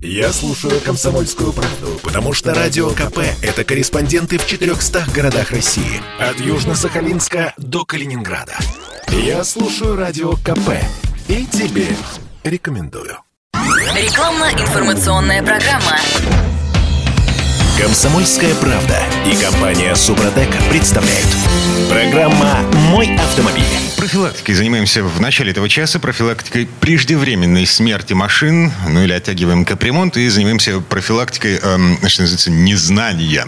Я слушаю «Комсомольскую правду», потому что «Радио КП» — это корреспонденты в 400 городах России. От Южно-Сахалинска до Калининграда. Я слушаю «Радио КП» и тебе рекомендую. Рекламно-информационная программа. «Комсомольская правда» и компания «Супротек» представляют. Программа «Мой автомобиль». Профилактикой занимаемся в начале этого часа, профилактикой преждевременной смерти машин, ну или оттягиваем капремонт, и занимаемся профилактикой, эм, что называется, незнания.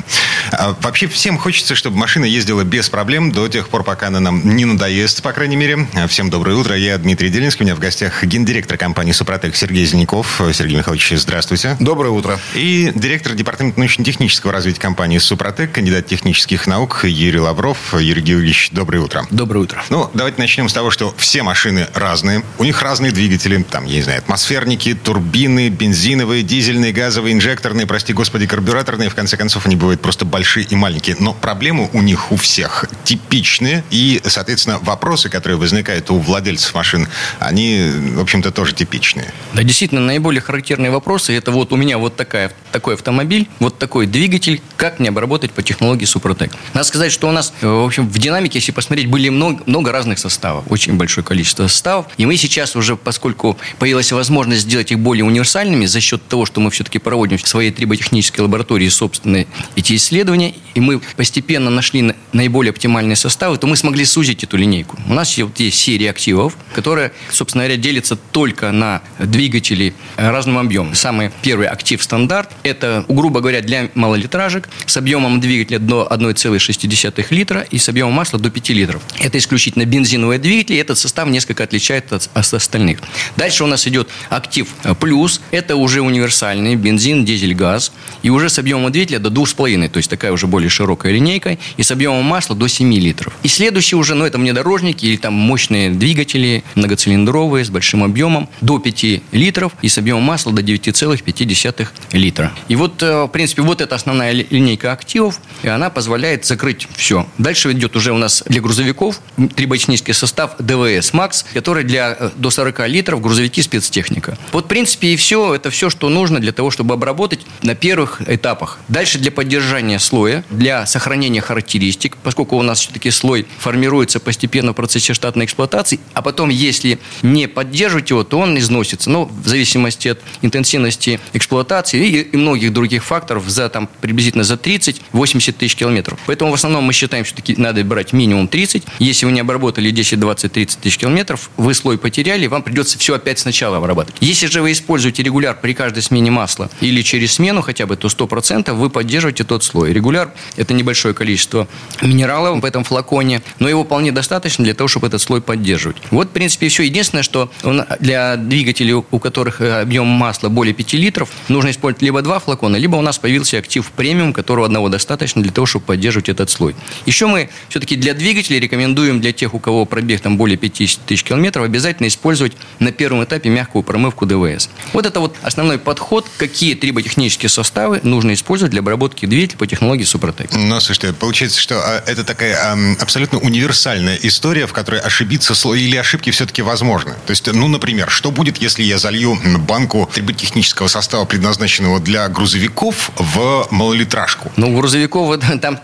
А вообще всем хочется, чтобы машина ездила без проблем до тех пор, пока она нам не надоест, по крайней мере. Всем доброе утро, я Дмитрий Делинский, у меня в гостях гендиректор компании «Супротек» Сергей Зеленяков. Сергей Михайлович, здравствуйте. Доброе утро. И директор департамента научно-технического развития компании «Супротек», кандидат технических наук Юрий Лавров. Юрий Георгиевич, доброе утро. Доброе утро. Ну, давайте начнем с того, что все машины разные. У них разные двигатели. Там, я не знаю, атмосферники, турбины, бензиновые, дизельные, газовые, инжекторные, прости господи, карбюраторные. В конце концов, они бывают просто большие и маленькие. Но проблемы у них у всех типичные. И, соответственно, вопросы, которые возникают у владельцев машин, они, в общем-то, тоже типичные. Да, действительно, наиболее характерные вопросы. Это вот у меня вот такая, такой автомобиль, вот такой двигатель. Как мне обработать по технологии Супротек? Надо сказать, что у нас, в общем, в динамике, если посмотреть, были много, много разных составов очень большое количество составов. И мы сейчас уже, поскольку появилась возможность сделать их более универсальными за счет того, что мы все-таки проводим в своей триботехнической лаборатории собственные эти исследования, и мы постепенно нашли наиболее оптимальные составы, то мы смогли сузить эту линейку. У нас вот есть серия активов, которая, собственно говоря, делится только на двигатели разным объемом. Самый первый актив стандарт – это, грубо говоря, для малолитражек с объемом двигателя до 1,6 литра и с объемом масла до 5 литров. Это исключительно бензиновые двигатели, этот состав несколько отличает от, от остальных. Дальше у нас идет актив плюс, это уже универсальный бензин, дизель, газ, и уже с объемом двигателя до 2,5, то есть такая уже более широкая линейка, и с объемом масла до 7 литров. И следующий уже, ну это внедорожники или там мощные двигатели, многоцилиндровые, с большим объемом, до 5 литров, и с объемом масла до 9,5 литра. И вот, э, в принципе, вот эта основная линейка активов, и она позволяет закрыть все. Дальше идет уже у нас для грузовиков трибочнический состав ДВС Макс, который для э, до 40 литров грузовики спецтехника. Вот, в принципе, и все. Это все, что нужно для того, чтобы обработать на первых этапах. Дальше для поддержания слоя, для сохранения характеристик, поскольку у нас все-таки слой формируется постепенно в процессе штатной эксплуатации, а потом, если не поддерживать его, то он износится. Но в зависимости от интенсивности эксплуатации и, и многих других факторов за там приблизительно за 30-80 тысяч километров. Поэтому в основном мы считаем, что таки надо брать минимум 30. Если вы не обработали 10, 20, 30 тысяч километров, вы слой потеряли, вам придется все опять сначала обрабатывать. Если же вы используете регуляр при каждой смене масла или через смену хотя бы, то 100% вы поддерживаете тот слой. Регуляр – это небольшое количество минералов в этом флаконе, но его вполне достаточно для того, чтобы этот слой поддерживать. Вот, в принципе, все. Единственное, что для двигателей, у которых э, объем масла более 5 литров, нужно использовать либо два флакона, либо у нас появился актив премиум, которого одного достаточно для того, чтобы поддерживать этот слой. Еще мы все-таки для двигателей рекомендуем для тех, у кого пробег там более 50 тысяч километров, обязательно использовать на первом этапе мягкую промывку ДВС. Вот это вот основной подход, какие триботехнические составы нужно использовать для обработки двигателя по технологии Супротек. Ну, слушайте, получается, что а, это такая абсолютно универсальная история, в которой ошибиться или ошибки все-таки возможны. То есть, ну, например, что будет, если я залью банку триботехнического состава, предназначенного для грузовиков, в малолитражку? Ну, грузовиков там,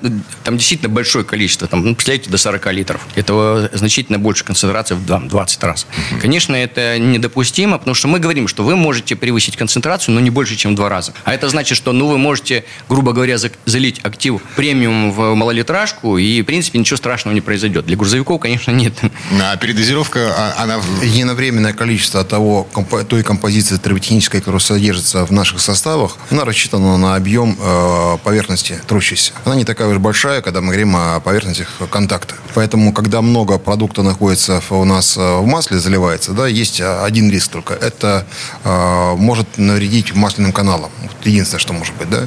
там действительно большое количество, там, ну, представляете, до 40 литров. Этого значительно больше концентрация в 20 раз. Угу. Конечно, это недопустимо, потому что мы говорим, что вы можете превысить концентрацию, но не больше, чем в два раза. А это значит, что ну, вы можете, грубо говоря, залить актив премиум в малолитражку, и, в принципе, ничего страшного не произойдет. Для грузовиков, конечно, нет. А передозировка, а, она... Единовременное количество того, той композиции триботехнической, которая содержится в наших составах, она рассчитана на объем э, поверхности трущейся. Она не такая уж большая, когда мы говорим о поверхностях контакта. Поэтому, когда много продукта находится у нас э, в масле, заливается, да, есть э, один риск только. Это э, может навредить масляным каналам. Вот единственное, что может быть, да.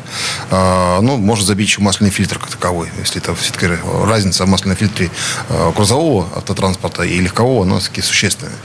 Э, ну, может забить еще масляный фильтр как таковой. Если это все-таки разница в масляном фильтре э, грузового автотранспорта и легкового, она все-таки существенная.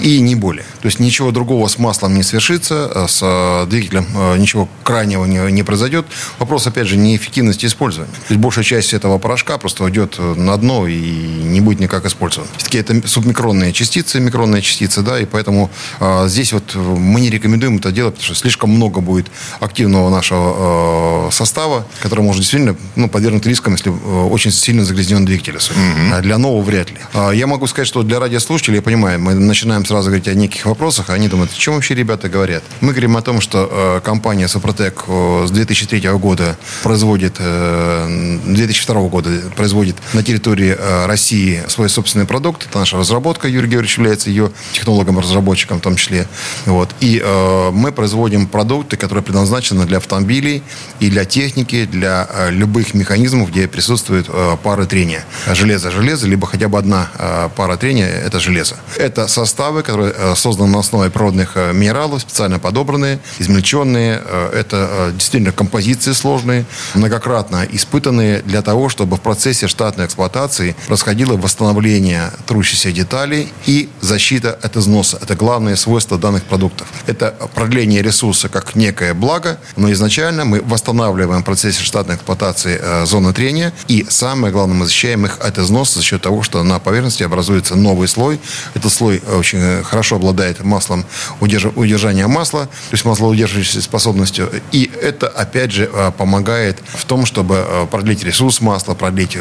И не более. То есть ничего другого с маслом не свершится, э, с двигателем ничего крайнего не, не произойдет. Вопрос, опять же, неэффективности использования. То есть большая часть этого порошка просто уйдет на дно и не будет никак использоваться использован. Все-таки это субмикронные частицы, микронные частицы, да, и поэтому э, здесь вот мы не рекомендуем это делать, потому что слишком много будет активного нашего э, состава, который может действительно ну, подвергнуть рискам, если э, очень сильно загрязнен двигатель. Mm-hmm. А для нового вряд ли. Э, я могу сказать, что для радиослушателей, я понимаю, мы начинаем сразу говорить о неких вопросах, а они думают, о чем вообще ребята говорят. Мы говорим о том, что э, компания Супротек э, с 2003 года производит, э, 2002 года производит на территории э, России свой собственный продукт. Это наша разработка. Юрий Георгиевич является ее технологом-разработчиком в том числе. Вот. И э, мы производим продукты, которые предназначены для автомобилей и для техники, для э, любых механизмов, где присутствует э, пара трения. Железо-железо, либо хотя бы одна э, пара трения – это железо. Это составы, которые э, созданы на основе природных э, минералов, специально подобранные, измельченные. Э, это э, действительно композиции сложные, многократно испытанные для того, чтобы в процессе штатной эксплуатации происходило восстановление трущихся деталей и защита от износа. Это главное свойство данных продуктов. Это продление ресурса как некое благо, но изначально мы восстанавливаем процессе штатной эксплуатации э, зоны трения и самое главное, мы защищаем их от износа за счет того, что на поверхности образуется новый слой. Этот слой очень хорошо обладает маслом удерж... удержания масла, то есть маслоудерживающей способностью. И это, опять же, э, помогает в том, чтобы э, продлить ресурс масла, продлить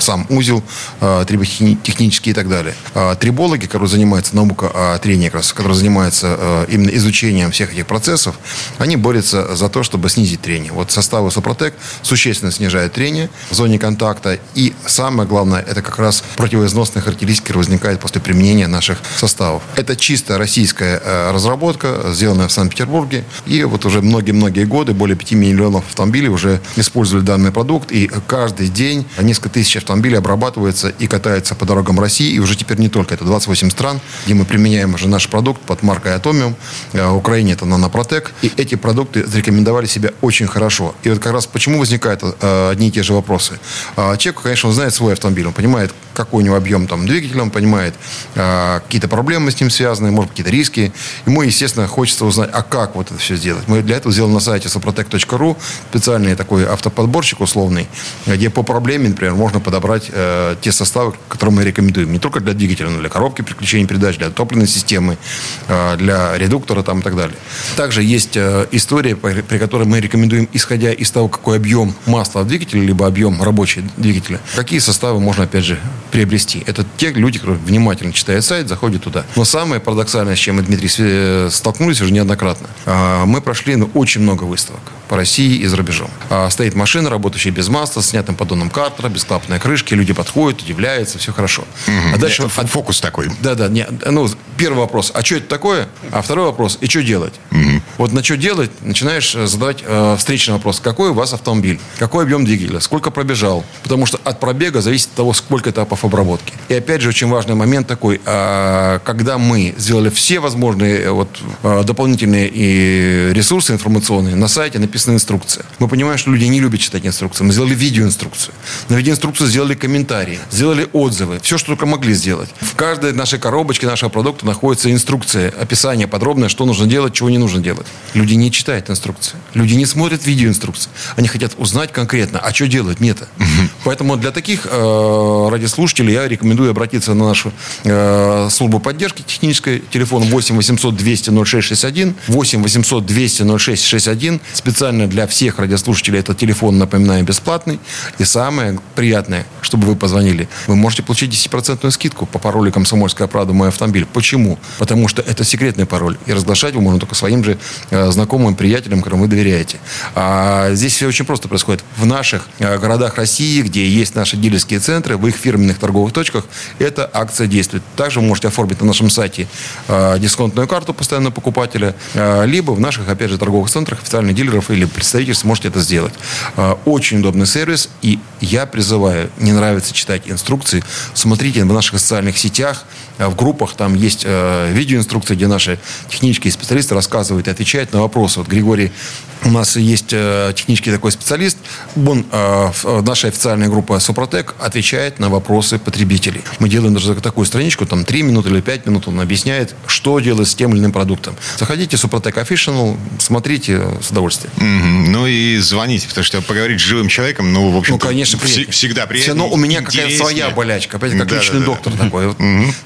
сам узел триботехнический и так далее. Трибологи, которые занимаются наукой о трении, которые занимаются именно изучением всех этих процессов, они борются за то, чтобы снизить трение. Вот составы Супротек существенно снижают трение в зоне контакта. И самое главное, это как раз противоизносные характеристики, возникают после применения наших составов. Это чисто российская э, разработка, сделанная в Санкт-Петербурге. И вот уже многие-многие годы, более 5 миллионов автомобилей уже использовали данный продукт. И каждый день несколько тысяч автомобилей обрабатываются и катаются по дорогам России. И уже теперь не только. Это 28 стран, где мы применяем уже наш продукт под маркой Atomium. Э, в Украине это Нанопротек. И эти продукты зарекомендовали себя очень хорошо. И вот как раз почему возникают э, одни и те же вопросы. Э, человек, конечно, он знает свой автомобиль, он понимает, какой у него объем там двигателя, он понимает э, какие-то проблемы с ним связаны, может какие-то риски. Ему, естественно, хочется узнать, а как вот это все сделать. Мы для этого сделали на сайте soprotec.ru специальный такой автоподборщик условный, где по проблеме, например, можно подобрать те составы, которые мы рекомендуем. Не только для двигателя, но для коробки переключения передач, для топливной системы, э, для редуктора там и так далее. Также есть э, история, при, при которой мы рекомендуем, исходя из того, какой объем масла в двигателе, либо объем рабочего двигателя, какие составы можно, опять же, приобрести. Это те люди, которые внимательно читают сайт, заходят туда. Но самое парадоксальное, с чем мы, Дмитрий, э, столкнулись уже неоднократно, а, мы прошли ну, очень много выставок по России и за рубежом. А, стоит машина, работающая без масла, с снятым поддоном картера, бесклапной крышки, люди подходят, удивляются, все хорошо. Угу. А дальше... Фокус такой. Да, да. Не, ну, первый вопрос, а что это такое? А второй вопрос, и что делать? Угу. Вот на что делать, начинаешь э, задавать э, встречный вопрос. Какой у вас автомобиль? Какой объем двигателя? Сколько пробежал? Потому что от пробега зависит от того, сколько этапов обработки. И опять же, очень важный момент такой. Э, когда мы сделали все возможные э, вот, э, дополнительные и ресурсы информационные, на сайте написана инструкция. Мы понимаем, что люди не любят читать инструкцию. Мы сделали видеоинструкцию. На видеоинструкцию сделали комментарии, сделали отзывы. Все, что только могли сделать. В каждой нашей коробочке нашего продукта находится инструкция, описание подробное, что нужно делать, чего не нужно делать. Люди не читают инструкции. Люди не смотрят видеоинструкции. Они хотят узнать конкретно, а что делать, нет. Угу. Поэтому для таких э, радиослушателей я рекомендую обратиться на нашу э, службу поддержки технической. Телефон 8 800 200 0661. 8 800 200 0661. Специально для всех радиослушателей этот телефон, напоминаю, бесплатный. И самое приятное, чтобы вы позвонили, вы можете получить 10% скидку по паролю «Комсомольская правда. Мой автомобиль». Почему? Потому что это секретный пароль. И разглашать его можно только своим же э, знакомым, приятелям, которым вы доверяете. А здесь все очень просто происходит. В наших э, городах России, где есть наши дилерские центры, в их фирменных торговых точках, эта акция действует. Также вы можете оформить на нашем сайте э, дисконтную карту постоянного покупателя, либо в наших, опять же, торговых центрах официальных дилеров или представительств можете это сделать. Э, очень удобный сервис, и я призываю, не нравится читать инструкции, смотрите в наших социальных сетях, э, в группах, там есть э, видеоинструкции, где наши технические специалисты рассказывают и отвечают на вопросы. Вот Григорий у нас есть технический такой специалист. Он, наша официальная группа Супротек отвечает на вопросы потребителей. Мы делаем даже такую страничку, там 3 минуты или 5 минут, он объясняет, что делать с тем или иным продуктом. Заходите в Супротек Official, смотрите с удовольствием. Ну и звоните, потому что поговорить с живым человеком, ну, в общем Ну, конечно, вс- всегда приятно. Но у меня какая-то своя болячка. Опять как личный доктор такой. Вот,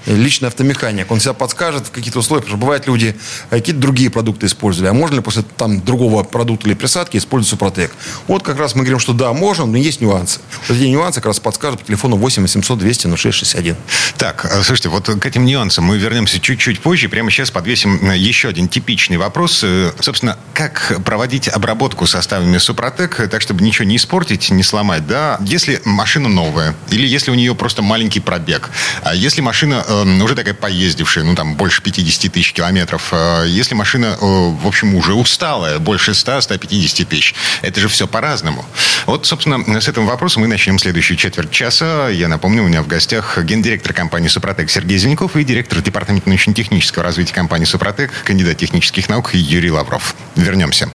Личный автомеханик. Он себя подскажет в какие-то условия, потому что бывают люди а, какие-то другие продукты использовали. А можно ли после там другого продукта или присадки использовать Супротек? Вот как раз мы говорим, что да, можно, но есть нюансы. Вот эти нюансы как раз подскажут по телефону 8 800 200 0661. Так, а, слушайте, вот к этим нюансам мы вернемся чуть-чуть позже. Прямо сейчас подвесим э, еще один типичный вопрос. Э, Собственно, как проводить обработку составами Супротек, так, чтобы ничего не испортить, не сломать, да? Если машина новая, или если у нее просто маленький пробег, а если машина э, уже такая поездившая, ну, там, больше 50 тысяч километров, э, если машина, э, в общем, уже усталая, больше 100-150 тысяч, это же все по-разному. Вот, собственно, с этим вопросом мы начнем следующую четверть часа. Я напомню, у меня в гостях гендиректор компании «Супротек» Сергей Зеленков и директор департамента научно-технического развития компании «Супротек», кандидат технических наук Юрий Лавров. Вернемся.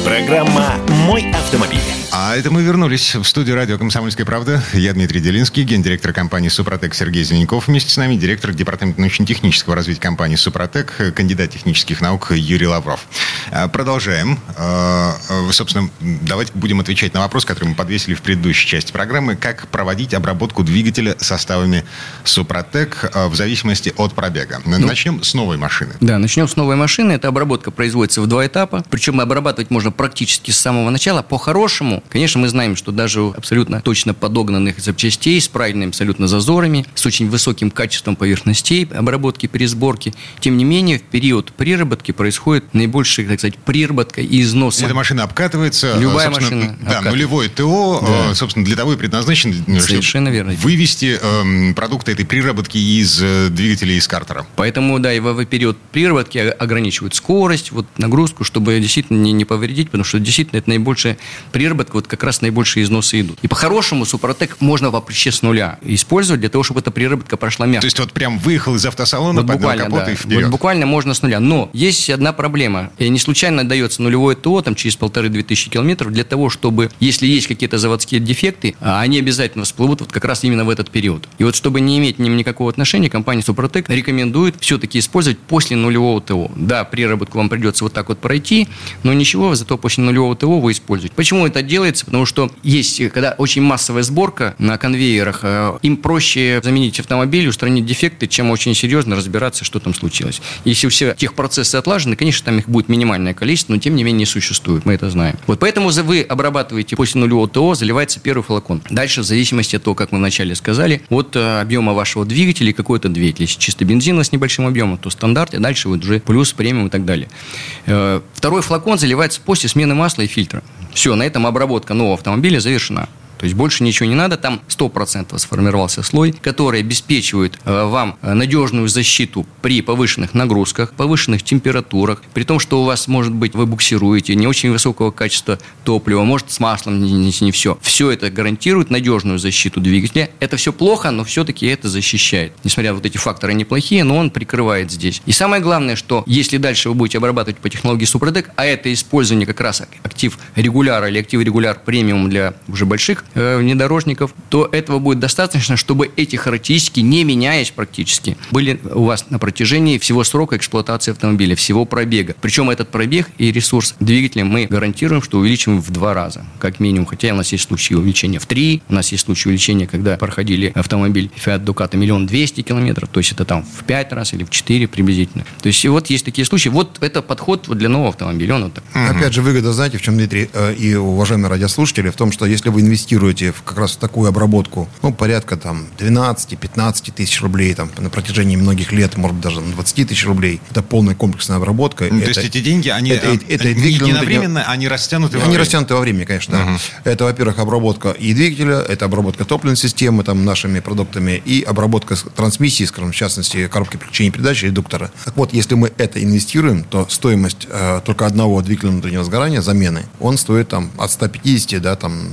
Программа «Мой автомобиль». А это мы вернулись в студию радио «Комсомольская правда». Я Дмитрий Делинский, гендиректор компании «Супротек» Сергей Зеленков. Вместе с нами директор департамента научно-технического развития компании «Супротек», кандидат технических наук Юрий Лавров. А, Продолжаем. А, а, Собственно, давайте будем отвечать на вопрос, который мы подвесили в предыдущей части программы. Как проводить обработку двигателя составами «Супротек» в зависимости от пробега. Начнем с новой машины. Да, начнем с новой машины. Эта обработка производится в два этапа. Причем обрабатывать можно практически с самого начала. По-хорошему, конечно, мы знаем, что даже у абсолютно точно подогнанных запчастей с правильными абсолютно зазорами, с очень высоким качеством поверхностей обработки при сборке, тем не менее, в период приработки происходит наибольшая, так сказать, приработка и износ. Эта машина обкатывается. Любая собственно, машина Да, обкатывается. нулевое ТО, Да. э, собственно, для того и предназначен, э, Совершенно верно. вывести эм, продукты этой приработки из э, двигателя из картера. Поэтому, да, и в период приработки ограничивают скорость, вот нагрузку, чтобы действительно не, не повредить, потому что действительно это наибольшая приработка, вот как раз наибольшие износы идут. И по-хорошему Супротек можно вообще с нуля использовать для того, чтобы эта приработка прошла мягко. То есть вот прям выехал из автосалона, Вот поднял буквально, капот да. и вперед. Вот буквально можно с нуля. Но есть одна проблема. И не случайно дается нулевое ТО там, через полторы-две тысячи километров для того, чтобы, если есть какие-то заводские дефекты, а они обязательно всплывут вот как раз именно в этот период. И вот чтобы не иметь к ним никакого отношения, компания Супротек рекомендует все-таки использовать после нулевого ТО. Да, приработку вам придется вот так вот пройти, но ничего, зато после нулевого ТО вы используете. Почему это делается? Потому что есть, э, когда очень массовая сборка на конвейерах, э, им проще заменить автомобиль, устранить дефекты, чем очень серьезно разбираться, что там случилось. Если все техпроцессы отлажены, конечно, там их будет минимальное количество, но тем не менее существует, мы это знаем. Вот поэтому вы обрабатываете после нулевого ТО, заливается первый флакон. Дальше, в зависимости от того, как мы вначале сказали, от э, объема вашего двигателя и какой-то двигатель. Если чисто бензина с небольшим объемом, то стандарт, и дальше вот уже плюс, премиум и так далее. Второй флакон заливается после смены масла и фильтра. Все, на этом обработка нового автомобиля завершена. То есть больше ничего не надо, там 100% сформировался слой, который обеспечивает э, вам э, надежную защиту при повышенных нагрузках, повышенных температурах, при том, что у вас, может быть, вы буксируете, не очень высокого качества топлива, может, с маслом не, не, не все. Все это гарантирует надежную защиту двигателя. Это все плохо, но все-таки это защищает. Несмотря на вот эти факторы неплохие, но он прикрывает здесь. И самое главное, что если дальше вы будете обрабатывать по технологии Супротек, а это использование как раз актив регуляра или актив регуляр премиум для уже больших внедорожников, то этого будет достаточно, чтобы эти характеристики, не меняясь практически, были у вас на протяжении всего срока эксплуатации автомобиля, всего пробега. Причем этот пробег и ресурс двигателя мы гарантируем, что увеличим в два раза, как минимум. Хотя у нас есть случаи увеличения в три, у нас есть случаи увеличения, когда проходили автомобиль Fiat Ducato миллион двести километров, то есть это там в пять раз или в четыре приблизительно. То есть вот есть такие случаи. Вот это подход вот для нового автомобиля. Он вот так. Опять же, выгода, знаете, в чем, Дмитрий, э, и уважаемые радиослушатели, в том, что если вы инвестируете в, как раз в такую обработку, ну, порядка там 12-15 тысяч рублей там, на протяжении многих лет, может быть, даже 20 тысяч рублей, это полная комплексная обработка. Ну, То Это- есть эти деньги, они это- э, это не единовременно, они растянуты во Они растянуты во времени, конечно. да. Это, во-первых, обработка и двигателя, это обработка топливной системы там, нашими продуктами, и обработка трансмиссии, скажем, в частности, коробки переключения передач, редуктора. Так вот, если мы это инвестируем, то стоимость э, только одного двигателя внутреннего сгорания, замены, он стоит там от 150 до там,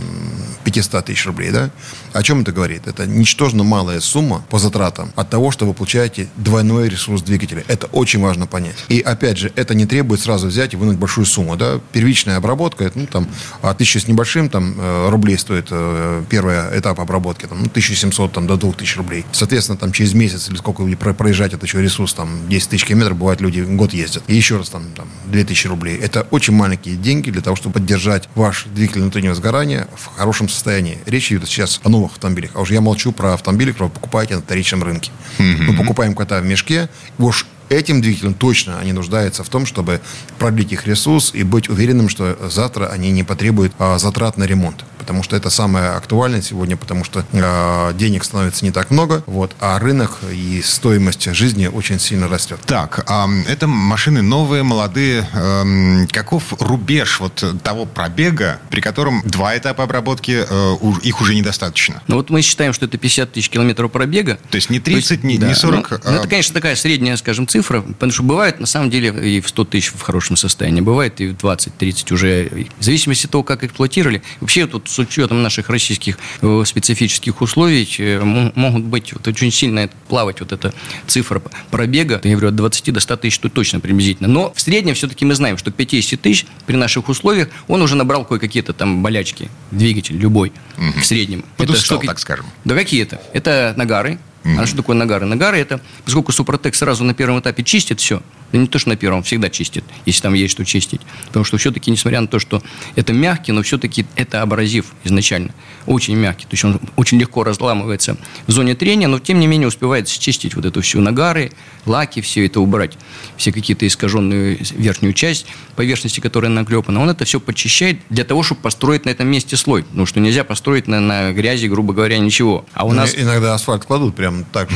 5 500 тысяч рублей, да? О чем это говорит? Это ничтожно малая сумма по затратам от того, что вы получаете двойной ресурс двигателя. Это очень важно понять. И опять же, это не требует сразу взять и вынуть большую сумму, да? Первичная обработка, это, ну, там, от тысячи с небольшим там, э, рублей стоит э, первый этап обработки, там, ну, 1700 там, до 2000 рублей. Соответственно, там, через месяц или сколько проезжать это еще ресурс, там, 10 тысяч километров, бывает, люди год ездят. И еще раз, там, там 2000 рублей. Это очень маленькие деньги для того, чтобы поддержать ваш двигатель внутреннего сгорания в хорошем состоянии. Речь идет сейчас о новых автомобилях. А уже я молчу про автомобили, которые вы покупаете на вторичном рынке. Мы покупаем кота в мешке, уж этим двигателям точно они нуждаются в том, чтобы продлить их ресурс и быть уверенным, что завтра они не потребуют а, затрат на ремонт. Потому что это самое актуальное сегодня, потому что э, денег становится не так много, вот, а рынок и стоимость жизни очень сильно растет. Так, а, это машины новые, молодые. А, каков рубеж вот того пробега, при котором два этапа обработки, а, их уже недостаточно? Ну вот мы считаем, что это 50 тысяч километров пробега. То есть не 30, есть, не, да, не 40? Ну, а... ну, это, конечно, такая средняя, скажем, цифра цифра, потому что бывает, на самом деле, и в 100 тысяч в хорошем состоянии, бывает и в 20-30 уже, в зависимости от того, как эксплуатировали. Вообще, тут с учетом наших российских э, специфических условий э, могут быть вот, очень сильно плавать вот эта цифра пробега, я говорю, от 20 до 100 тысяч тут точно приблизительно. Но в среднем все-таки мы знаем, что к 50 тысяч при наших условиях он уже набрал кое-какие-то там болячки, двигатель любой угу. в среднем. Подустал, это что, так скажем. Да какие это? Это нагары, Mm-hmm. А что такое нагары? Нагары это, поскольку Супротек сразу на первом этапе чистит все, да не то, что на первом, всегда чистит, если там есть что чистить. Потому что все-таки, несмотря на то, что это мягкий, но все-таки это абразив изначально. Очень мягкий. То есть он очень легко разламывается в зоне трения, но тем не менее успевает счистить вот эту всю нагары, лаки, все это убрать. Все какие-то искаженную верхнюю часть поверхности, которая наклепана. Он это все почищает для того, чтобы построить на этом месте слой. Потому что нельзя построить на, на грязи, грубо говоря, ничего. А у нас... Иногда асфальт кладут прям так,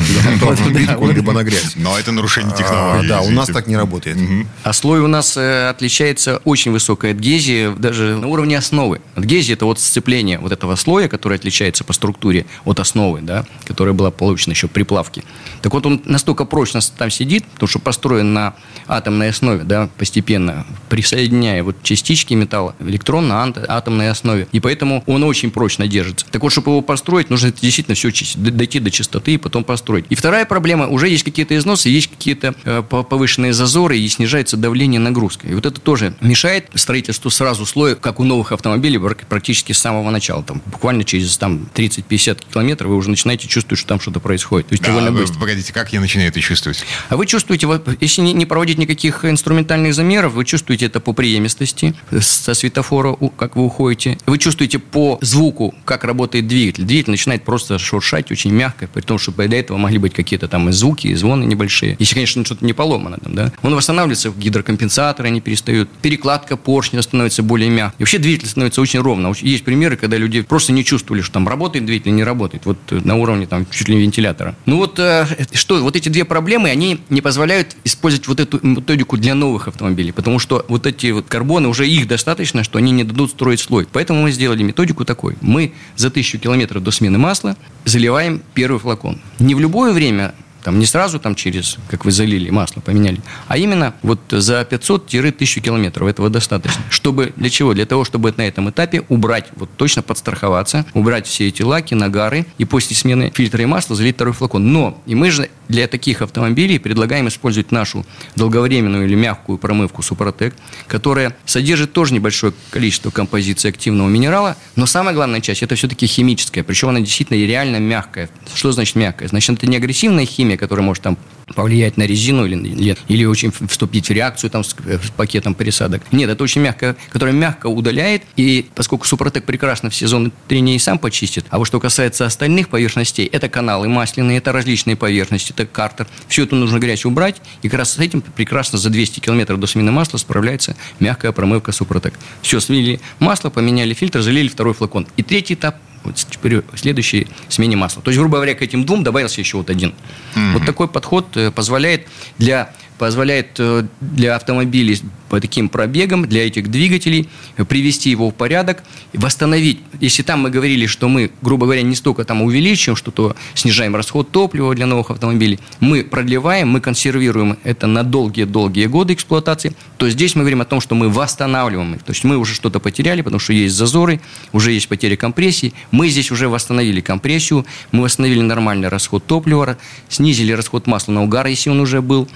либо на грязь. Но это нарушение технологии. Да, у нас так не работает. А слой у нас э, отличается очень высокой адгезии, даже на уровне основы. Адгезия – это вот сцепление вот этого слоя, который отличается по структуре от основы, да, которая была получена еще при плавке. Так вот, он настолько прочно там сидит, потому что построен на атомной основе, да, постепенно, присоединяя вот частички металла в электронно-атомной основе. И поэтому он очень прочно держится. Так вот, чтобы его построить, нужно действительно все чистить, дойти до чистоты и потом построить. И вторая проблема, уже есть какие-то износы, есть какие-то э, повышенные зазоры и снижается давление нагрузки. И вот это тоже мешает строительству сразу слоя, как у новых автомобилей, практически с самого начала. Там, буквально через там, 30-50 километров вы уже начинаете чувствовать, что там что-то происходит. То есть да, довольно быстро. Погодите, как я начинаю это чувствовать? А вы чувствуете, если не проводить никаких инструментальных замеров, вы чувствуете это по преемистости со светофора, как вы уходите. Вы чувствуете по звуку, как работает двигатель. Двигатель начинает просто шуршать очень мягко, при том, что до этого могли быть какие-то там звуки, и звоны небольшие. Если, конечно, что-то не поломано там, да. Он восстанавливается, гидрокомпенсаторы они перестают, перекладка поршня становится более мягкой. И вообще двигатель становится очень ровно. Есть примеры, когда люди просто не чувствовали, что там работает двигатель не работает. Вот э, на уровне там чуть ли не вентилятора. Ну вот э, что, вот эти две проблемы, они не позволяют использовать вот эту методику для новых автомобилей, потому что вот эти вот карбоны, уже их достаточно, что они не дадут строить слой. Поэтому мы сделали методику такой. Мы за тысячу километров до смены масла заливаем первый флакон. Не в любое время там не сразу там через, как вы залили, масло поменяли, а именно вот за 500-1000 километров этого достаточно. Чтобы, для чего? Для того, чтобы на этом этапе убрать, вот точно подстраховаться, убрать все эти лаки, нагары и после смены фильтра и масла залить второй флакон. Но, и мы же для таких автомобилей предлагаем использовать нашу долговременную или мягкую промывку Супротек, которая содержит тоже небольшое количество композиции активного минерала, но самая главная часть это все-таки химическая, причем она действительно реально мягкая. Что значит мягкая? Значит, это не агрессивная химия, которая может там повлиять на резину или, или, или очень вступить в реакцию там, с, с пакетом пересадок. Нет, это очень мягко, которая мягко удаляет, и поскольку Супротек прекрасно все зоны трения и сам почистит, а вот что касается остальных поверхностей, это каналы масляные, это различные поверхности, это картер, все это нужно грязь убрать, и как раз с этим прекрасно за 200 километров до смены масла справляется мягкая промывка Супротек. Все, слили масло, поменяли фильтр, залили второй флакон. И третий этап – вот теперь следующей смене масла. То есть, грубо говоря, к этим двум добавился еще вот один. Mm-hmm. Вот такой подход э, позволяет для позволяет э, для автомобилей по таким пробегам, для этих двигателей, привести его в порядок, восстановить. Если там мы говорили, что мы, грубо говоря, не столько там увеличиваем что-то, снижаем расход топлива для новых автомобилей, мы продлеваем, мы консервируем это на долгие-долгие годы эксплуатации, то здесь мы говорим о том, что мы восстанавливаем их. То есть мы уже что-то потеряли, потому что есть зазоры, уже есть потеря компрессии. Мы здесь уже восстановили компрессию, мы восстановили нормальный расход топлива, снизили расход масла на угар, если он уже был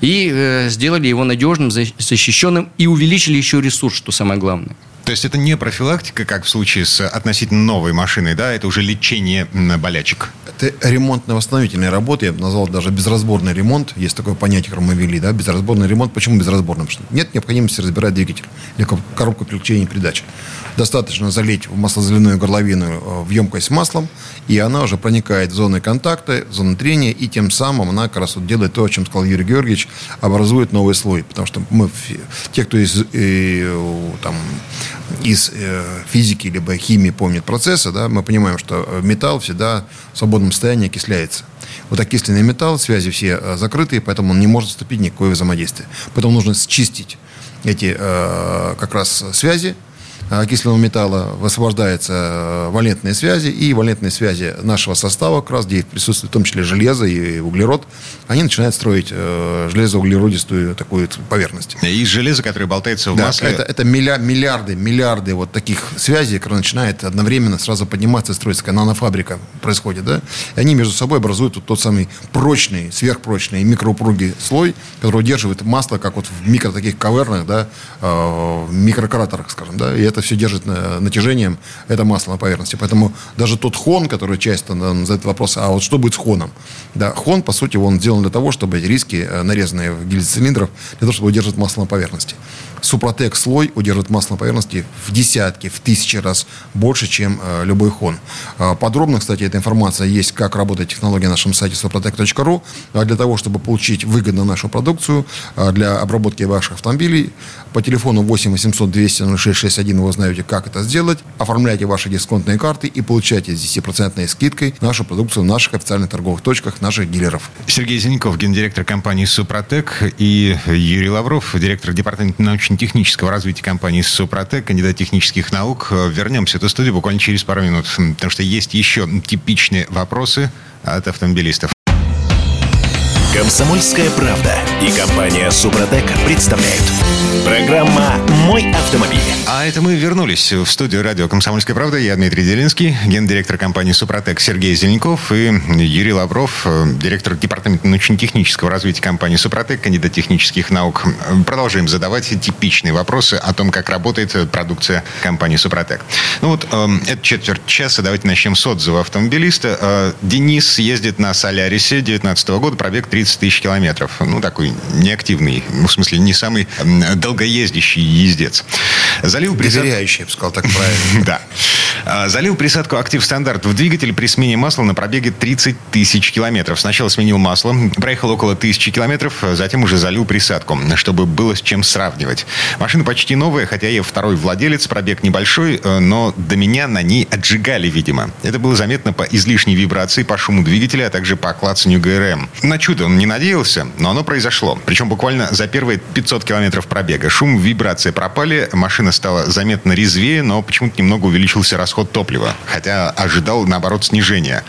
и э, сделали его надежным, защищенным и увеличили еще ресурс, что самое главное. То есть это не профилактика, как в случае с относительно новой машиной, да, это уже лечение болячек. Это ремонтно-восстановительные работы, я бы назвал даже безразборный ремонт. Есть такое понятие, которое мы да, безразборный ремонт. Почему безразборный? Потому что нет необходимости разбирать двигатель или коробку переключения передач. Достаточно залить в маслозаливную горловину э, в емкость с маслом, и она уже проникает в зоны контакта, в зоны трения, и тем самым она как раз вот делает то, о чем сказал Юрий Георгиевич, образует новый слой. Потому что мы, те, кто из, и, э, там, из э, физики либо химии помнит процессы, да, мы понимаем, что металл всегда в свободном состоянии окисляется. Вот окисленный металл, связи все э, закрытые, поэтому он не может вступить в никакое взаимодействие. Поэтому нужно счистить эти э, как раз связи, окисленного металла высвобождаются э, валентные связи, и валентные связи нашего состава, как раз где присутствует в том числе железо и углерод, они начинают строить э, железоуглеродистую такую поверхность. И железо, которое болтается в да, масле. Это, это миллиарды, миллиарды вот таких связей, которые начинают одновременно сразу подниматься и строиться, как нанофабрика происходит, да, и они между собой образуют вот тот самый прочный, сверхпрочный микроупругий слой, который удерживает масло, как вот в микро таких кавернах, да, э, в микрократерах, скажем, да, и это это все держит натяжением, это масло на поверхности. Поэтому даже тот хон, который часто задает вопрос, а вот что будет с хоном? Да, хон, по сути, он сделан для того, чтобы эти риски, э, нарезанные в гильзе цилиндров, для того, чтобы удерживать масло на поверхности. Супротек слой удерживает масло на поверхности в десятки, в тысячи раз больше, чем э, любой хон. Э, подробно, кстати, эта информация есть, как работает технология на нашем сайте suprotec.ru. А для того, чтобы получить выгодно нашу продукцию э, для обработки ваших автомобилей, по телефону 8 800 200 0661 вы знаете, как это сделать. Оформляйте ваши дисконтные карты и получайте с 10% скидкой нашу продукцию в наших официальных торговых точках, наших дилеров. Сергей Зеленков, гендиректор компании «Супротек», и Юрий Лавров, директор департамента научной научно-технического развития компании «Супротек», кандидат технических наук. Вернемся в эту студию буквально через пару минут, потому что есть еще типичные вопросы от автомобилистов. Комсомольская правда и компания «Супротек» представляют. Программа «Мой автомобиль». А это мы вернулись в студию радио «Комсомольская правда». Я Дмитрий Делинский, гендиректор компании «Супротек» Сергей Зеленков и Юрий Лавров, директор департамента научно-технического развития компании «Супротек», кандидат технических наук. Продолжаем задавать типичные вопросы о том, как работает продукция компании «Супротек». Ну вот, э, это четверть часа. Давайте начнем с отзыва автомобилиста. Э, Денис ездит на «Солярисе» 2019 года, пробег 30 30 тысяч километров. Ну, такой неактивный, ну, в смысле, не самый долгоездящий ездец. Залил присадку... Доверяющий, я бы сказал так правильно. Да. А, залил присадку «Актив Стандарт» в двигатель при смене масла на пробеге 30 тысяч километров. Сначала сменил масло, проехал около тысячи километров, затем уже залил присадку, чтобы было с чем сравнивать. Машина почти новая, хотя я второй владелец, пробег небольшой, э, но до меня на ней отжигали, видимо. Это было заметно по излишней вибрации, по шуму двигателя, а также по клацанию ГРМ. На чудо не надеялся, но оно произошло. Причем буквально за первые 500 километров пробега. Шум, вибрации пропали, машина стала заметно резвее, но почему-то немного увеличился расход топлива. Хотя ожидал, наоборот, снижения.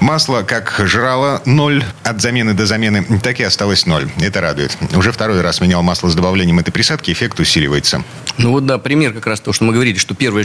Масло как жрало ноль от замены до замены, так и осталось ноль. Это радует. Уже второй раз менял масло с добавлением этой присадки, эффект усиливается. Ну вот да, пример как раз того, что мы говорили, что первое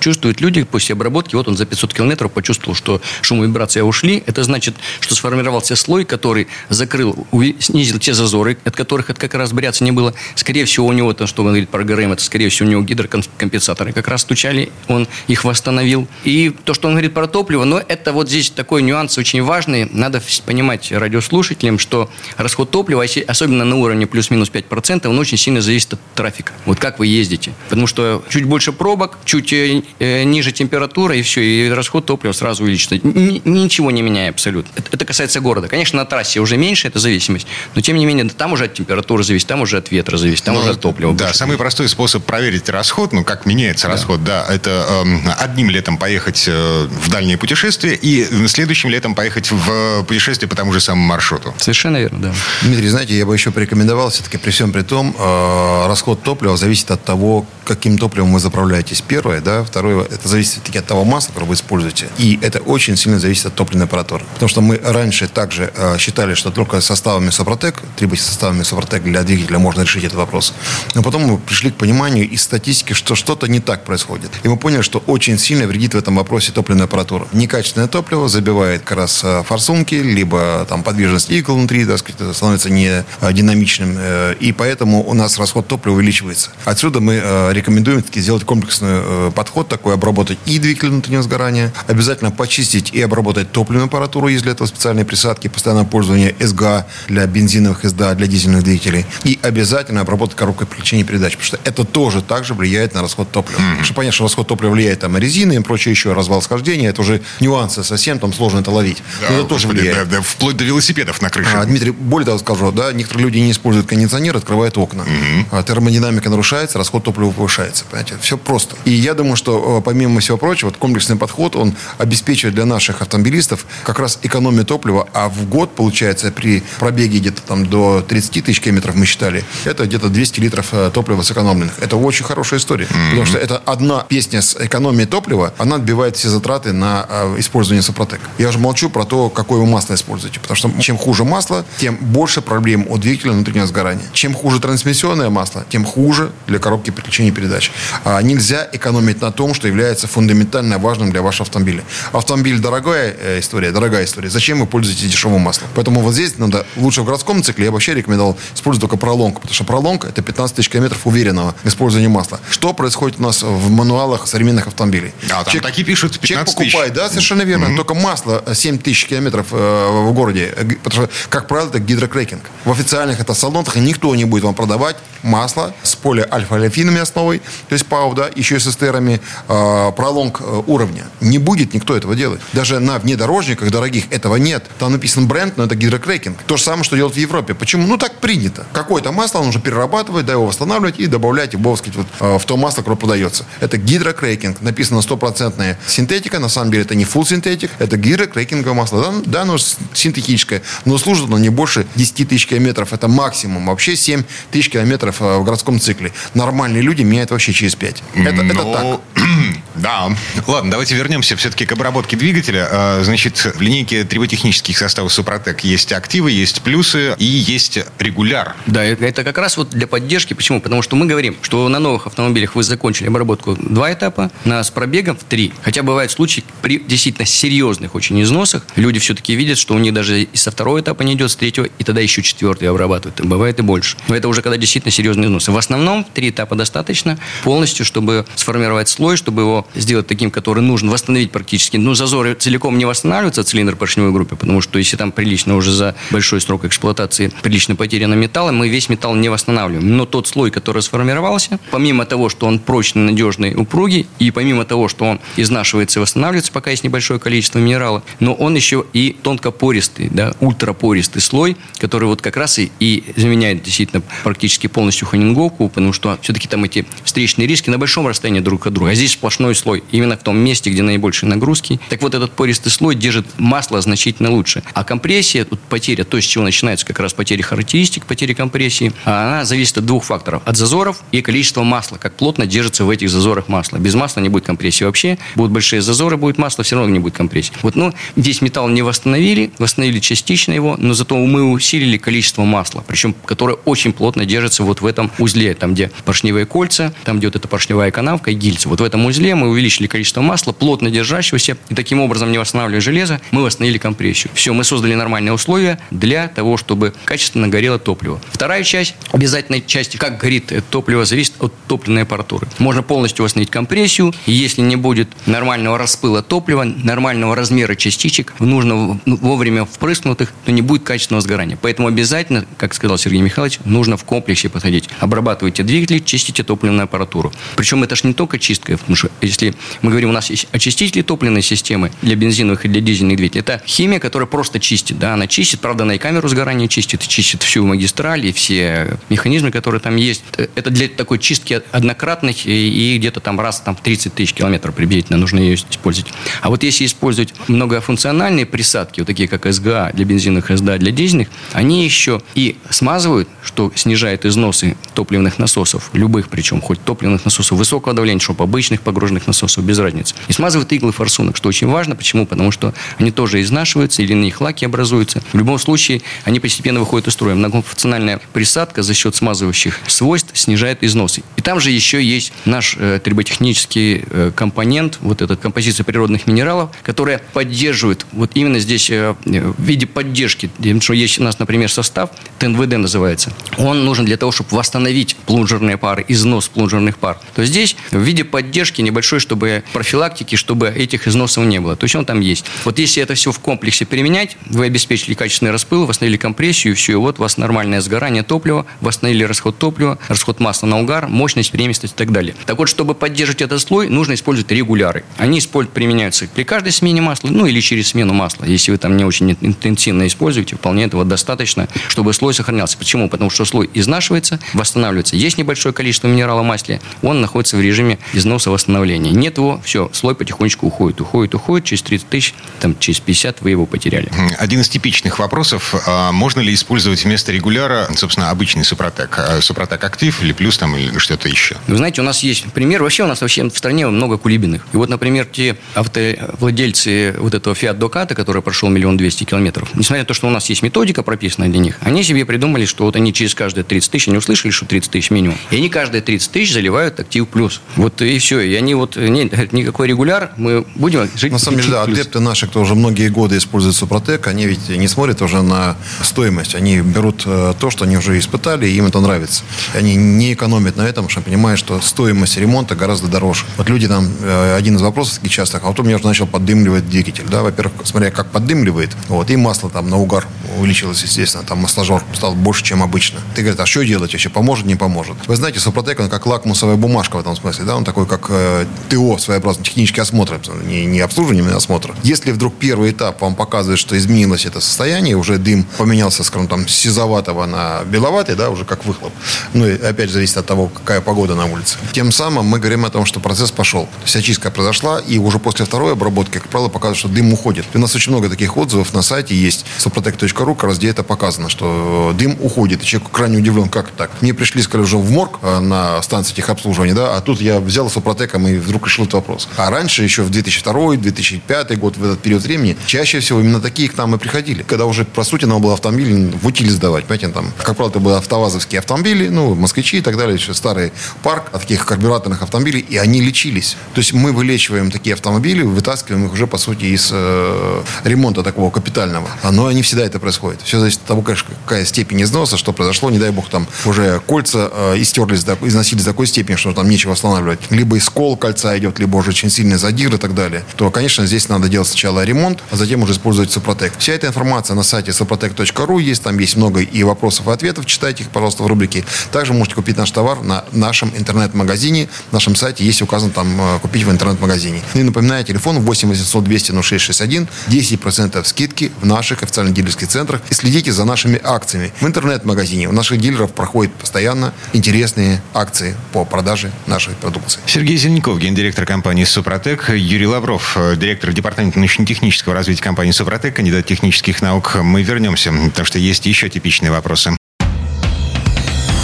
чувствуют люди после обработки, вот он за 500 километров почувствовал, что шум и вибрация ушли. Это значит, что сформировался слой, который закрыл, снизил те зазоры, от которых это как раз бряться не было. Скорее всего, у него, то, что он говорит про ГРМ, это, скорее всего, у него гидрокомпенсаторы как раз стучали, он их восстановил. И то, что он говорит про топливо, но это вот здесь такой нюанс очень важный. Надо понимать радиослушателям, что расход топлива, особенно на уровне плюс-минус 5%, он очень сильно зависит от трафика. Вот как вы ездите. Потому что чуть больше пробок, чуть э, э ниже температура, и все, и расход топлива сразу увеличится. Ничего не меняя абсолютно. Это касается города. Конечно, на трассе уже меньше эта зависимость. Но, тем не менее, там уже от температуры зависит, там уже от ветра зависит, там ну, уже от топлива. Да, самый простой способ проверить расход, ну, как меняется да. расход, да, это э, одним летом поехать э, в дальнее путешествие и следующим летом поехать в путешествие по тому же самому маршруту. Совершенно верно, да. Дмитрий, знаете, я бы еще порекомендовал все-таки при всем при том, э, расход топлива зависит от того, каким топливом вы заправляетесь. Первое, да. Второе, это зависит все-таки от того масла, которое вы используете. И это очень сильно зависит от топливной аппаратуры. Потому что мы раньше также э, считали, что только составами Сопротек, требуйте составами Сопротек для двигателя можно решить этот вопрос. Но потом мы пришли к пониманию из статистики, что что-то не так происходит. И мы поняли, что очень сильно вредит в этом вопросе топливная аппаратура. Некачественное топливо забивает как раз э, форсунки, либо там подвижность игл внутри, так сказать, становится не э, динамичным. Э, и поэтому у нас расход топлива увеличивается. Отсюда мы рекомендуем таки сделать комплексный подход такой, обработать и двигатель внутреннего сгорания, обязательно почистить и обработать топливную аппаратуру, есть для этого специальные присадки, постоянное пользование СГА для бензиновых СДА, для дизельных двигателей. И обязательно обработать коробкой переключения передач, потому что это тоже также влияет на расход топлива. Mm-hmm. Потому что понятно, что расход топлива влияет там, на резины и прочее еще, развал схождения, это уже нюансы совсем, там сложно это ловить. Да, Но это тоже влияет. Да, да, вплоть до велосипедов на крыше. А, Дмитрий, более того скажу, да, некоторые люди не используют кондиционер, открывают окна. Mm-hmm. А, термодинамика нарушается, расход топлива повышается. Понимаете? Все просто. И я думаю, что э, помимо всего прочего, вот комплексный подход, он обеспечивает для наших автомобилистов как раз экономию топлива, а в год, получается, при пробеге где-то там до 30 тысяч километров мы считали, это где-то 200 литров э, топлива сэкономленных. Это очень хорошая история. Mm-hmm. Потому что это одна песня с экономией топлива, она отбивает все затраты на э, использование Сопротек. Я же молчу про то, какое вы масло используете. Потому что чем хуже масло, тем больше проблем у двигателя внутреннего сгорания. Чем хуже трансмиссионное масло, тем хуже для коробки переключения передач. А нельзя экономить на том, что является фундаментально важным для вашего автомобиля. Автомобиль дорогая э, история, дорогая история. Зачем вы пользуетесь дешевым маслом? Поэтому вот здесь надо лучше в городском цикле я вообще рекомендовал использовать только пролонг, потому что пролонг это 15 тысяч километров уверенного использования масла. Что происходит у нас в мануалах современных автомобилей? А, там человек, такие пишут 15 человек покупает, да, совершенно верно. Mm-hmm. Только масло 7 тысяч километров э, в городе. Потому что, как правило, это гидрокрекинг. В официальных это салонах никто не будет вам продавать масло с полиальфа-олефинами основой, то есть ПАУ, да, еще и с эстерами, э, пролонг э, уровня. Не будет никто этого делать. Даже на внедорожниках дорогих этого нет. Там написан бренд, но это гидрокрекинг. То же самое, что делают в Европе. Почему? Ну, так принято. Какое-то масло нужно перерабатывать, да, его восстанавливать и добавлять его, сказать, вот, э, в то масло, которое продается. Это гидрокрекинг. Написано стопроцентная синтетика. На самом деле это не full синтетик, это гидрокрекинговое масло. Да, да, оно синтетическое, но служит оно не больше 10 тысяч километров. Это максимум. Вообще 7 тысяч километров э, в городском цикле. Нормальные люди меняют вообще через 5. Это, но... это так. Да. Ладно, давайте вернемся все-таки к обработке двигателя. А, значит, в линейке триботехнических составов Супротек есть активы, есть плюсы и есть регуляр. Да, это как раз вот для поддержки. Почему? Потому что мы говорим, что на новых автомобилях вы закончили обработку два этапа, на с пробегом в три. Хотя бывают случаи при действительно серьезных очень износах. Люди все-таки видят, что у них даже и со второго этапа не идет, с третьего, и тогда еще четвертый обрабатывают. Бывает и больше. Но это уже когда действительно серьезные износы. В основном три этапа достаточно полностью, чтобы сформировать слой, чтобы его сделать таким, который нужен, восстановить практически. Ну, зазоры целиком не восстанавливаются, цилиндр поршневой группе, потому что если там прилично уже за большой срок эксплуатации прилично потеряно металла, мы весь металл не восстанавливаем. Но тот слой, который сформировался, помимо того, что он прочный, надежный, упругий, и помимо того, что он изнашивается и восстанавливается, пока есть небольшое количество минерала, но он еще и тонкопористый, да, ультрапористый слой, который вот как раз и, и заменяет действительно практически полностью хонинговку, потому что все-таки там эти встречные риски на большом расстоянии друг от друга. А здесь сплошной слой, именно в том месте, где наибольшие нагрузки. Так вот, этот пористый слой держит масло значительно лучше. А компрессия, тут потеря, то, с чего начинается как раз потеря характеристик, потеря компрессии, она зависит от двух факторов. От зазоров и количества масла, как плотно держится в этих зазорах масло. Без масла не будет компрессии вообще. Будут большие зазоры, будет масло, все равно не будет компрессии. Вот, ну, здесь металл не восстановили, восстановили частично его, но зато мы усилили количество масла, причем которое очень плотно держится вот в этом узле, там, где поршневые кольца, там, где вот эта поршневая канавка и гильза. Вот в этом узле мы увеличили количество масла, плотно держащегося, и таким образом, не восстанавливая железо, мы восстановили компрессию. Все, мы создали нормальные условия для того, чтобы качественно горело топливо. Вторая часть, обязательной части, как горит топливо, зависит от топливной аппаратуры. Можно полностью восстановить компрессию, если не будет нормального распыла топлива, нормального размера частичек, нужно вовремя впрыснутых, то не будет качественного сгорания. Поэтому обязательно, как сказал Сергей Михайлович, нужно в комплексе подходить. Обрабатывайте двигатели, чистите топливную аппаратуру. Причем это же не только чистка, потому что если мы говорим, у нас есть очистители топливной системы для бензиновых и для дизельных двигателей, это химия, которая просто чистит, да, она чистит, правда, она и камеру сгорания чистит, чистит всю магистраль и все механизмы, которые там есть. Это для такой чистки однократных и, и где-то там раз там 30 тысяч километров приблизительно нужно ее использовать. А вот если использовать многофункциональные присадки, вот такие как СГА для бензиновых, СДА для дизельных, они еще и смазывают, что снижает износы топливных насосов, любых причем, хоть топливных насосов высокого давления, чтобы обычных погруженных насосов, без разницы. И смазывают иглы форсунок, что очень важно. Почему? Потому что они тоже изнашиваются, или на них лаки образуются. В любом случае, они постепенно выходят из строя. Многофункциональная присадка за счет смазывающих свойств снижает износы. И там же еще есть наш э, триботехнический э, компонент, вот эта композиция природных минералов, которая поддерживает, вот именно здесь э, в виде поддержки, что есть у нас, например, состав, ТНВД называется, он нужен для того, чтобы восстановить плунжерные пары, износ плунжерных пар. То здесь в виде поддержки небольшой, чтобы профилактики, чтобы этих износов не было. То есть он там есть. Вот если это все в комплексе применять, вы обеспечили качественный распыл, восстановили компрессию, все, и вот у вас нормальное сгорание топлива, восстановили расход топлива, расход масла на угар, мощность, преемственность и так далее. Так вот, чтобы поддерживать этот слой, нужно использовать регуляры. Они используют, применяются при каждой смене масла, ну или через смену масла. Если вы там не очень интенсивно используете, вполне этого достаточно, чтобы слой сохранялся. Почему? Потому что слой изнашивается, восстанавливается. Есть небольшое количество минерала в масле, он находится в режиме износа восстановления. Нет его, все, слой потихонечку уходит, уходит, уходит, через 30 тысяч, там, через 50 вы его потеряли. Один из типичных вопросов, а можно ли использовать вместо регуляра, собственно, обычный Супротек, а, Супротек Актив или Плюс там или что-то еще? Вы знаете, у нас есть пример, вообще у нас вообще в стране много кулибиных. И вот, например, те автовладельцы вот этого Fiat Ducato, который прошел миллион двести километров, несмотря на то, что у нас есть методика прописанная для них, они себе придумали, что вот они через каждые 30 тысяч, они услышали, что 30 тысяч минимум, и они каждые 30 тысяч заливают актив плюс. Вот и все. И они вот, нет, никакой регуляр, мы будем жить На самом деле, да, адепты наши, кто уже многие годы используют Супротек, они ведь не смотрят уже на стоимость. Они берут э, то, что они уже испытали, и им это нравится. Они не экономят на этом, что понимают, что стоимость ремонта гораздо дороже. Вот люди там, э, один из вопросов частых, а вот у меня уже начал поддымливать двигатель. Да, во-первых, смотря как поддымливает, вот, и масло там на угар увеличилось, естественно, там масложор стал больше, чем обычно. Ты говоришь, а что делать вообще, поможет, не поможет? Вы знаете, Супротек, он как лакмусовая бумажка в этом смысле, да, он такой, как э, ТО, своеобразный, технический осмотр, не, не обслуживание, а осмотр. Если вдруг первый этап вам показывает, что изменилось это состояние, уже дым поменялся, скажем, там, с сизоватого на беловатый, да, уже как выхлоп. Ну, и опять зависит от того, какая погода на улице. Тем самым мы говорим о том, что процесс пошел. То есть очистка произошла, и уже после второй обработки, как правило, показывает, что дым уходит. У нас очень много таких отзывов на сайте есть, suprotec.ru, как раз где это показано, что дым уходит. И человек крайне удивлен, как так. Мне пришли, сказали, уже в морг э, на станции техобслуживания, да, а тут я взял Супротеком и вдруг решил этот вопрос. А раньше, еще в 2002-2005 год, в этот период времени, чаще всего именно такие к нам и приходили. Когда уже, по сути, надо было автомобиль в утиль сдавать. Понимаете, там, как правило, это были автовазовские автомобили, ну, москвичи и так далее, еще старый парк от таких карбюраторных автомобилей, и они лечились. То есть мы вылечиваем такие автомобили, вытаскиваем их уже, по сути, из э, ремонта такого капитального. Но не всегда это происходит. Все зависит от того, конечно, какая степень износа, что произошло. Не дай бог, там уже кольца э, истерлись, до, износились до такой степени, что там нечего восстанавливать. Либо искол кольца идет, либо уже очень сильный задир и так далее. То, конечно, здесь надо делать сначала ремонт, а затем уже использовать Супротек. Вся эта информация на сайте suprotec.ru есть. Там есть много и вопросов, и ответов. Читайте их, пожалуйста, в рубрике. Также можете купить наш товар на нашем интернет-магазине. На нашем сайте есть указан там э, купить в интернет-магазине. Ну и напоминаю, телефон 8 800 200 0661. 10% скидки в наших официальных дилерских центрах. И следите за нашими акциями. В интернет-магазине у наших дилеров проходят постоянно интересные акции по продаже нашей продукции. Сергей Зеленяков, гендиректор компании «Супротек», Юрий Лавров, директор департамента научно-технического развития компании «Супротек», кандидат технических наук. Мы вернемся, потому что есть еще типичные вопросы.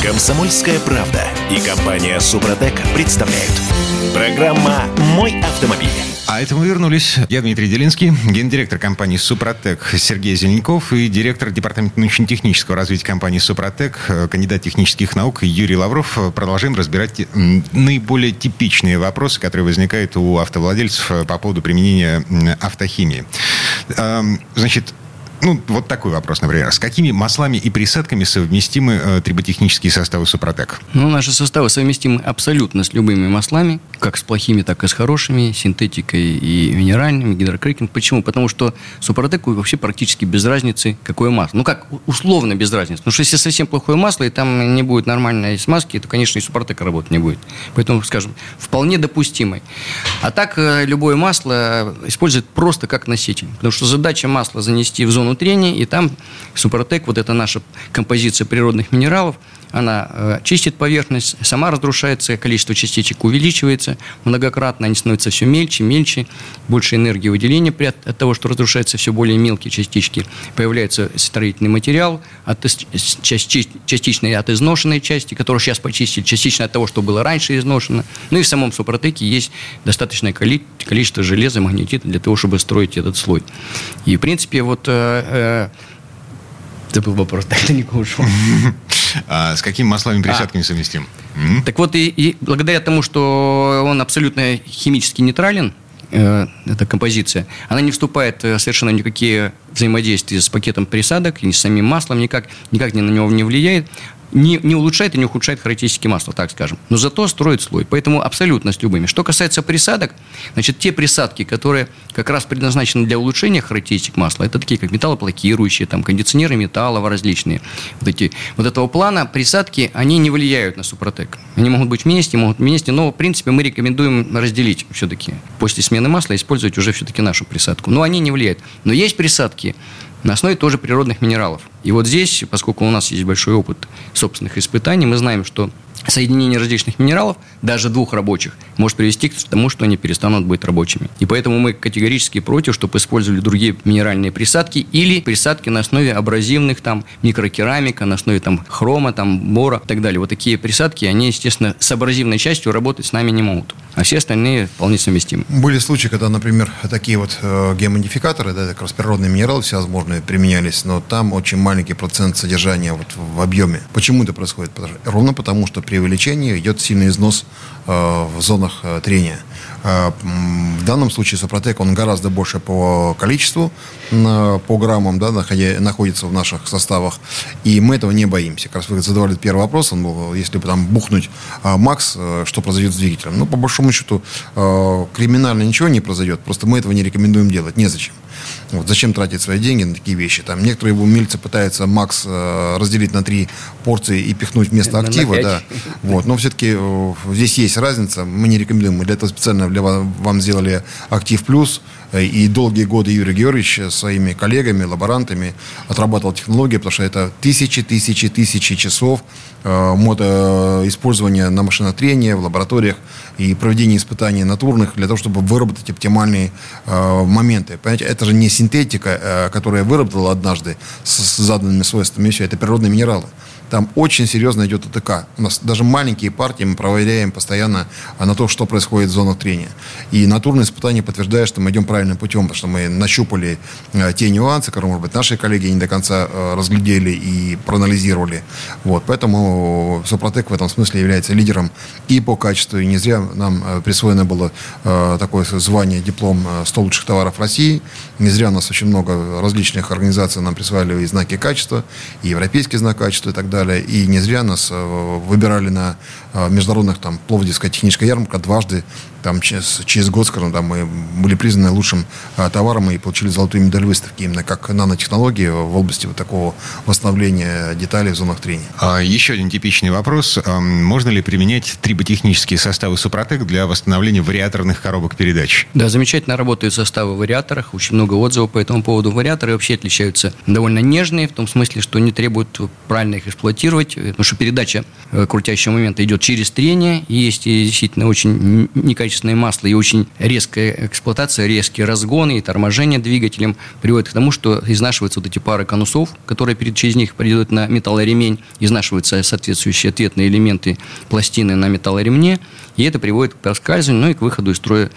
Комсомольская правда и компания «Супротек» представляют. Программа «Мой автомобиль». А это мы вернулись. Я Дмитрий Делинский, гендиректор компании «Супротек» Сергей Зеленяков и директор департамента научно-технического развития компании «Супротек», кандидат технических наук Юрий Лавров. Продолжаем разбирать наиболее типичные вопросы, которые возникают у автовладельцев по поводу применения автохимии. Значит, ну, вот такой вопрос, например. С какими маслами и присадками совместимы э, триботехнические составы Супротек? Ну, наши составы совместимы абсолютно с любыми маслами, как с плохими, так и с хорошими, синтетикой и минеральными, гидрокрекинг. Почему? Потому что Супротеку вообще практически без разницы, какое масло. Ну, как условно без разницы. Потому что если совсем плохое масло, и там не будет нормальной смазки, то, конечно, и Супротек работать не будет. Поэтому, скажем, вполне допустимый. А так, э, любое масло используют просто как носитель. Потому что задача масла занести в зону трения, и там Супротек, вот это наша композиция природных минералов, она э, чистит поверхность, сама разрушается, количество частичек увеличивается многократно, они становятся все мельче, мельче, больше энергии выделения при, от, того, что разрушаются все более мелкие частички. Появляется строительный материал, от, части, частичной от изношенной части, которую сейчас почистили, частично от того, что было раньше изношено. Ну и в самом Супротеке есть достаточное количество железа, магнетита для того, чтобы строить этот слой. И, в принципе, вот... Э, это был вопрос, так далеко ушел. А с какими маслами присадками а. совместим? Так вот, и, и благодаря тому, что он абсолютно химически нейтрален, э, эта композиция, она не вступает э, совершенно никакие взаимодействия с пакетом присадок, ни с самим маслом, никак, никак на него не влияет не, не улучшает и не ухудшает характеристики масла, так скажем. Но зато строит слой. Поэтому абсолютно с любыми. Что касается присадок, значит, те присадки, которые как раз предназначены для улучшения характеристик масла, это такие, как металлоблокирующие, там, кондиционеры металлов различные. Вот, эти, вот этого плана присадки, они не влияют на супротек. Они могут быть вместе, могут вместе, но, в принципе, мы рекомендуем разделить все-таки. После смены масла использовать уже все-таки нашу присадку. Но они не влияют. Но есть присадки, на основе тоже природных минералов. И вот здесь, поскольку у нас есть большой опыт собственных испытаний, мы знаем, что соединение различных минералов, даже двух рабочих, может привести к тому, что они перестанут быть рабочими. И поэтому мы категорически против, чтобы использовали другие минеральные присадки или присадки на основе абразивных, там, микрокерамика, на основе там, хрома, там, бора и так далее. Вот такие присадки, они, естественно, с абразивной частью работать с нами не могут. А все остальные вполне совместимы. Были случаи, когда, например, такие вот э, геомодификаторы, да, как раз природные минералы всевозможные применялись, но там очень маленький процент содержания вот в объеме. Почему это происходит? Ровно потому, что при увеличении идет сильный износ э, в зонах э, трения. Э, в данном случае Супротек, он гораздо больше по количеству, по граммам, да, находится в наших составах. И мы этого не боимся. Как раз вы задавали первый вопрос, он был, если бы там бухнуть МАКС, что произойдет с двигателем? Ну, по большому счету, криминально ничего не произойдет, просто мы этого не рекомендуем делать, незачем. Вот, зачем тратить свои деньги на такие вещи? Там некоторые умельцы пытаются Макс э, разделить на три порции и пихнуть вместо актива, да. Вот, но все-таки э, здесь есть разница. Мы не рекомендуем. Мы для этого специально для вас, вам сделали актив плюс. Э, и долгие годы Юрий Георгиевич своими коллегами, лаборантами отрабатывал технологии, потому что это тысячи, тысячи, тысячи часов э, мото использования на машинотрении в лабораториях и проведения испытаний натурных для того, чтобы выработать оптимальные э, моменты. Понимаете, это же не синтетика, э, которая выработала однажды с заданными свойствами, все, это природные минералы там очень серьезно идет АТК. У нас даже маленькие партии мы проверяем постоянно на то, что происходит в зонах трения. И натурные испытания подтверждают, что мы идем правильным путем, потому что мы нащупали э, те нюансы, которые, может быть, наши коллеги не до конца э, разглядели и проанализировали. Вот. Поэтому Супротек в этом смысле является лидером и по качеству. И не зря нам присвоено было такое звание, диплом 100 лучших товаров России. Не зря у нас очень много различных организаций нам присваивали и знаки качества, и европейский знак качества и так далее далее. И не зря нас э, выбирали на международных, там, Пловдивская техническая ярмарка дважды там через, через год, скажем, там, мы были признаны лучшим а, товаром и получили золотую медаль выставки именно как нанотехнологии в области вот такого восстановления деталей в зонах трения. А, еще один типичный вопрос. А, можно ли применять триботехнические составы Супротек для восстановления вариаторных коробок передач? Да, замечательно работают составы в вариаторах. Очень много отзывов по этому поводу. Вариаторы вообще отличаются довольно нежные, в том смысле, что не требуют правильно их эксплуатировать, потому что передача э, крутящего момента идет через трение, и есть действительно очень некачественные качественное масло и очень резкая эксплуатация, резкие разгоны и торможение двигателем приводит к тому, что изнашиваются вот эти пары конусов, которые перед, через них придут на металлоремень, изнашиваются соответствующие ответные элементы пластины на металлоремне, и это приводит к проскальзыванию, ну и к выходу из строя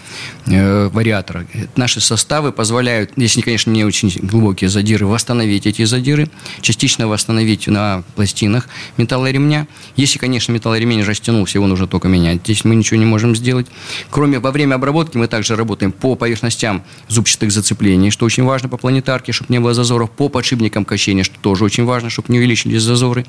э, вариатора. Наши составы позволяют, если, конечно, не очень глубокие задиры, восстановить эти задиры, частично восстановить на пластинах металлоремня. Если, конечно, металлоремень растянулся, его нужно только менять. Здесь мы ничего не можем сделать. Кроме во время обработки мы также работаем по поверхностям зубчатых зацеплений, что очень важно по планетарке, чтобы не было зазоров, по подшипникам качения, что тоже очень важно, чтобы не увеличились зазоры.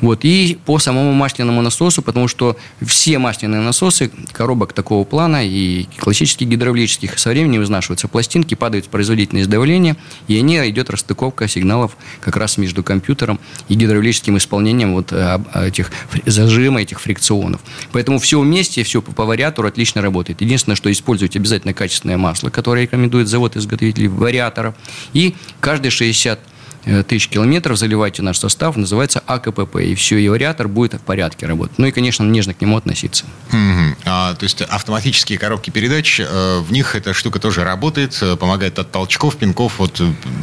Вот. И по самому масляному насосу, потому что все масляные насосы коробок такого плана и классических гидравлических со временем изнашиваются пластинки, падает производительность давления, и они идет расстыковка сигналов как раз между компьютером и гидравлическим исполнением вот э, этих зажима, этих фрикционов. Поэтому все вместе, все по вариатору отлично работает. Единственное, что используйте обязательно качественное масло, которое рекомендует завод-изготовитель вариатора. И каждые 60 Э, тысяч километров, заливайте наш состав, называется АКПП, и все, и вариатор будет в порядке работать. Ну и, конечно, нежно к нему относиться. Mm-hmm. А, то есть автоматические коробки передач, э, в них эта штука тоже работает, э, помогает от толчков, пинков, вот,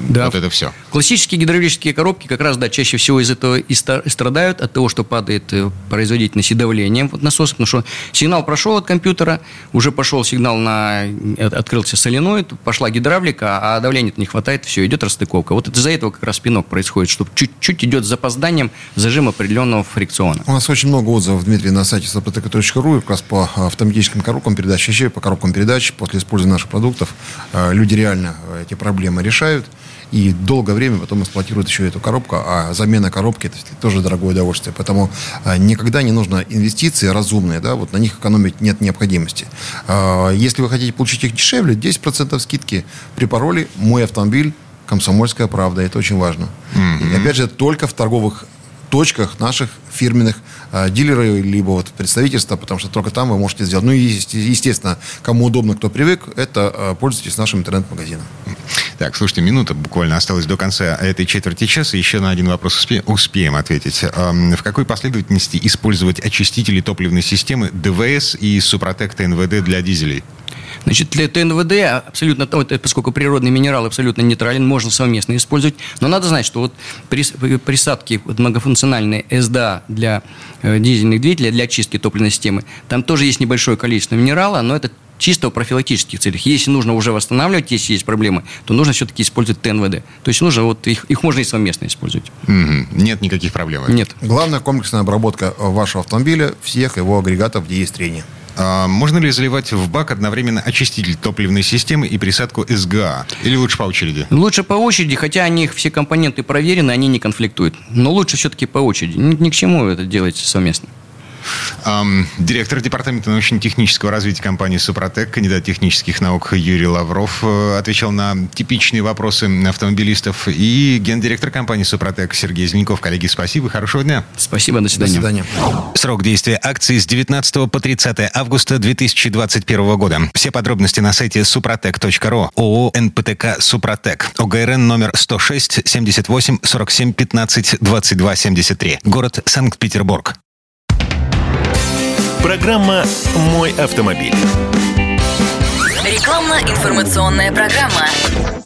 да. вот это все. Классические гидравлические коробки как раз, да, чаще всего из этого и страдают, от того, что падает производительность и давление вот насоса, потому что сигнал прошел от компьютера, уже пошел сигнал на... открылся соленоид, пошла гидравлика, а давления не хватает, все, идет расстыковка. Вот из-за этого как раз спинок происходит, что чуть-чуть идет с запозданием зажим определенного фрикциона. У нас очень много отзывов, Дмитрий, на сайте sopotec.ru как раз по автоматическим коробкам передач, еще по коробкам передач после использования наших продуктов. Э, люди реально э, эти проблемы решают и долгое время потом эксплуатируют еще эту коробку, а замена коробки это тоже дорогое удовольствие. Поэтому э, никогда не нужно инвестиции разумные, да, вот на них экономить нет необходимости. Если вы хотите получить их дешевле, 10% скидки при пароле «Мой автомобиль» «Комсомольская правда». Это очень важно. Mm-hmm. И опять же, только в торговых точках наших фирменных э, дилеров, либо вот представительства, потому что только там вы можете сделать. Ну и, естественно, кому удобно, кто привык, это э, пользуйтесь нашим интернет-магазином. Так, слушайте, минута буквально осталась до конца этой четверти часа. Еще на один вопрос успе- успеем ответить. Эм, в какой последовательности использовать очистители топливной системы ДВС и Супротек ТНВД для дизелей? Значит, для ТНВД абсолютно, поскольку природный минерал абсолютно нейтрален, можно совместно использовать. Но надо знать, что вот присадки вот многофункциональные СДА для э, дизельных двигателей, для очистки топливной системы, там тоже есть небольшое количество минерала, но это чисто в профилактических целях. Если нужно уже восстанавливать, если есть проблемы, то нужно все-таки использовать ТНВД. То есть нужно вот их, их можно и совместно использовать. Mm-hmm. Нет никаких проблем? Нет. Главная комплексная обработка вашего автомобиля, всех его агрегатов, где есть трение. А можно ли заливать в бак одновременно очиститель топливной системы и присадку СГА? Или лучше по очереди? Лучше по очереди, хотя они все компоненты проверены, они не конфликтуют. Но лучше все-таки по очереди. Ни, ни к чему это делать совместно. Директор департамента научно-технического развития компании «Супротек», кандидат технических наук Юрий Лавров э, отвечал на типичные вопросы автомобилистов. И гендиректор компании «Супротек» Сергей Зеленков. Коллеги, спасибо, хорошего дня. Спасибо, до свидания. До свидания. Срок действия акции с 19 по 30 августа 2021 года. Все подробности на сайте супротек.ру. ООО «НПТК Супротек». ОГРН номер 106 78 47 15 22 73. Город Санкт-Петербург. Программа «Мой автомобиль». Рекламно-информационная программа.